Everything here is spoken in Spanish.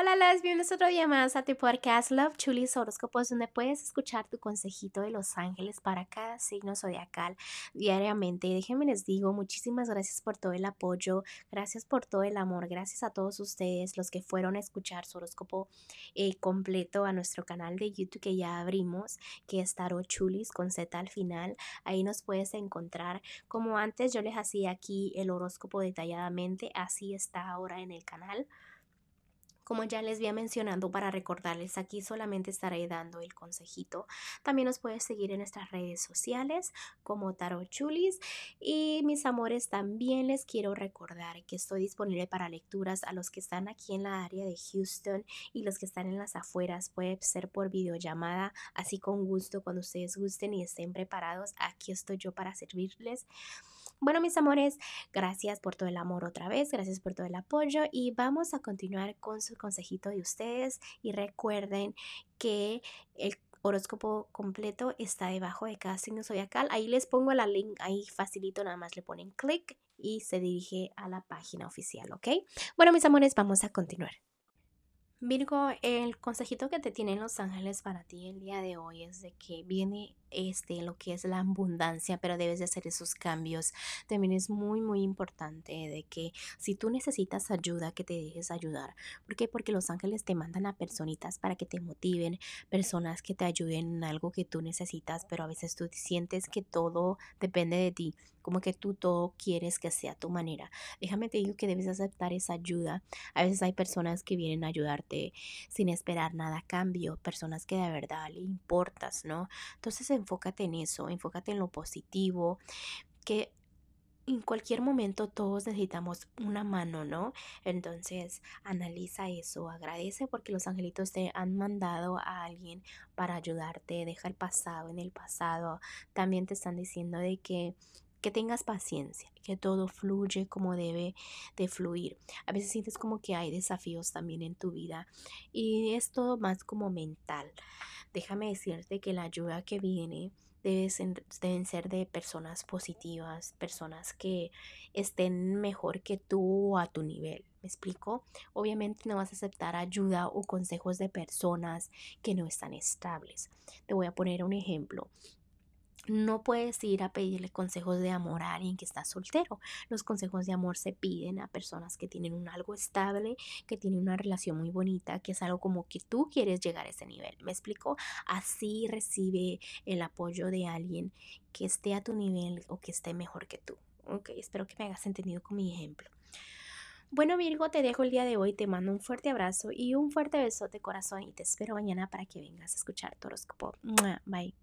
Hola, las bienvenidos otro día más a tu podcast Love Chulis Horóscopos, donde puedes escuchar tu consejito de los ángeles para cada signo zodiacal diariamente. Déjenme les digo, muchísimas gracias por todo el apoyo, gracias por todo el amor, gracias a todos ustedes los que fueron a escuchar su horóscopo eh, completo a nuestro canal de YouTube que ya abrimos, que es Tarot Chulis con Z al final. Ahí nos puedes encontrar. Como antes yo les hacía aquí el horóscopo detalladamente, así está ahora en el canal. Como ya les había mencionado para recordarles, aquí solamente estaré dando el consejito. También nos puedes seguir en nuestras redes sociales como Tarot Chulis. Y mis amores, también les quiero recordar que estoy disponible para lecturas a los que están aquí en la área de Houston y los que están en las afueras. Puede ser por videollamada, así con gusto, cuando ustedes gusten y estén preparados. Aquí estoy yo para servirles. Bueno, mis amores, gracias por todo el amor otra vez, gracias por todo el apoyo y vamos a continuar con su consejito de ustedes y recuerden que el horóscopo completo está debajo de cada signo zodiacal. Ahí les pongo la link, ahí facilito, nada más le ponen clic y se dirige a la página oficial, ¿ok? Bueno, mis amores, vamos a continuar. Virgo, el consejito que te tienen los ángeles para ti el día de hoy es de que viene este lo que es la abundancia, pero debes de hacer esos cambios. También es muy muy importante de que si tú necesitas ayuda, que te dejes ayudar. ¿Por qué? Porque los ángeles te mandan a personitas para que te motiven, personas que te ayuden en algo que tú necesitas, pero a veces tú sientes que todo depende de ti como que tú todo quieres que sea tu manera. Déjame te digo que debes aceptar esa ayuda. A veces hay personas que vienen a ayudarte sin esperar nada a cambio, personas que de verdad le importas, ¿no? Entonces enfócate en eso, enfócate en lo positivo, que en cualquier momento todos necesitamos una mano, ¿no? Entonces analiza eso, agradece porque los angelitos te han mandado a alguien para ayudarte, deja el pasado en el pasado. También te están diciendo de que que tengas paciencia, que todo fluye como debe de fluir. A veces sientes como que hay desafíos también en tu vida y es todo más como mental. Déjame decirte que la ayuda que viene deben ser de personas positivas, personas que estén mejor que tú a tu nivel. ¿Me explico? Obviamente no vas a aceptar ayuda o consejos de personas que no están estables. Te voy a poner un ejemplo. No puedes ir a pedirle consejos de amor a alguien que está soltero. Los consejos de amor se piden a personas que tienen un algo estable, que tienen una relación muy bonita, que es algo como que tú quieres llegar a ese nivel. ¿Me explico? Así recibe el apoyo de alguien que esté a tu nivel o que esté mejor que tú. Ok, espero que me hagas entendido con mi ejemplo. Bueno Virgo, te dejo el día de hoy, te mando un fuerte abrazo y un fuerte besote corazón y te espero mañana para que vengas a escuchar tu horóscopo. Bye.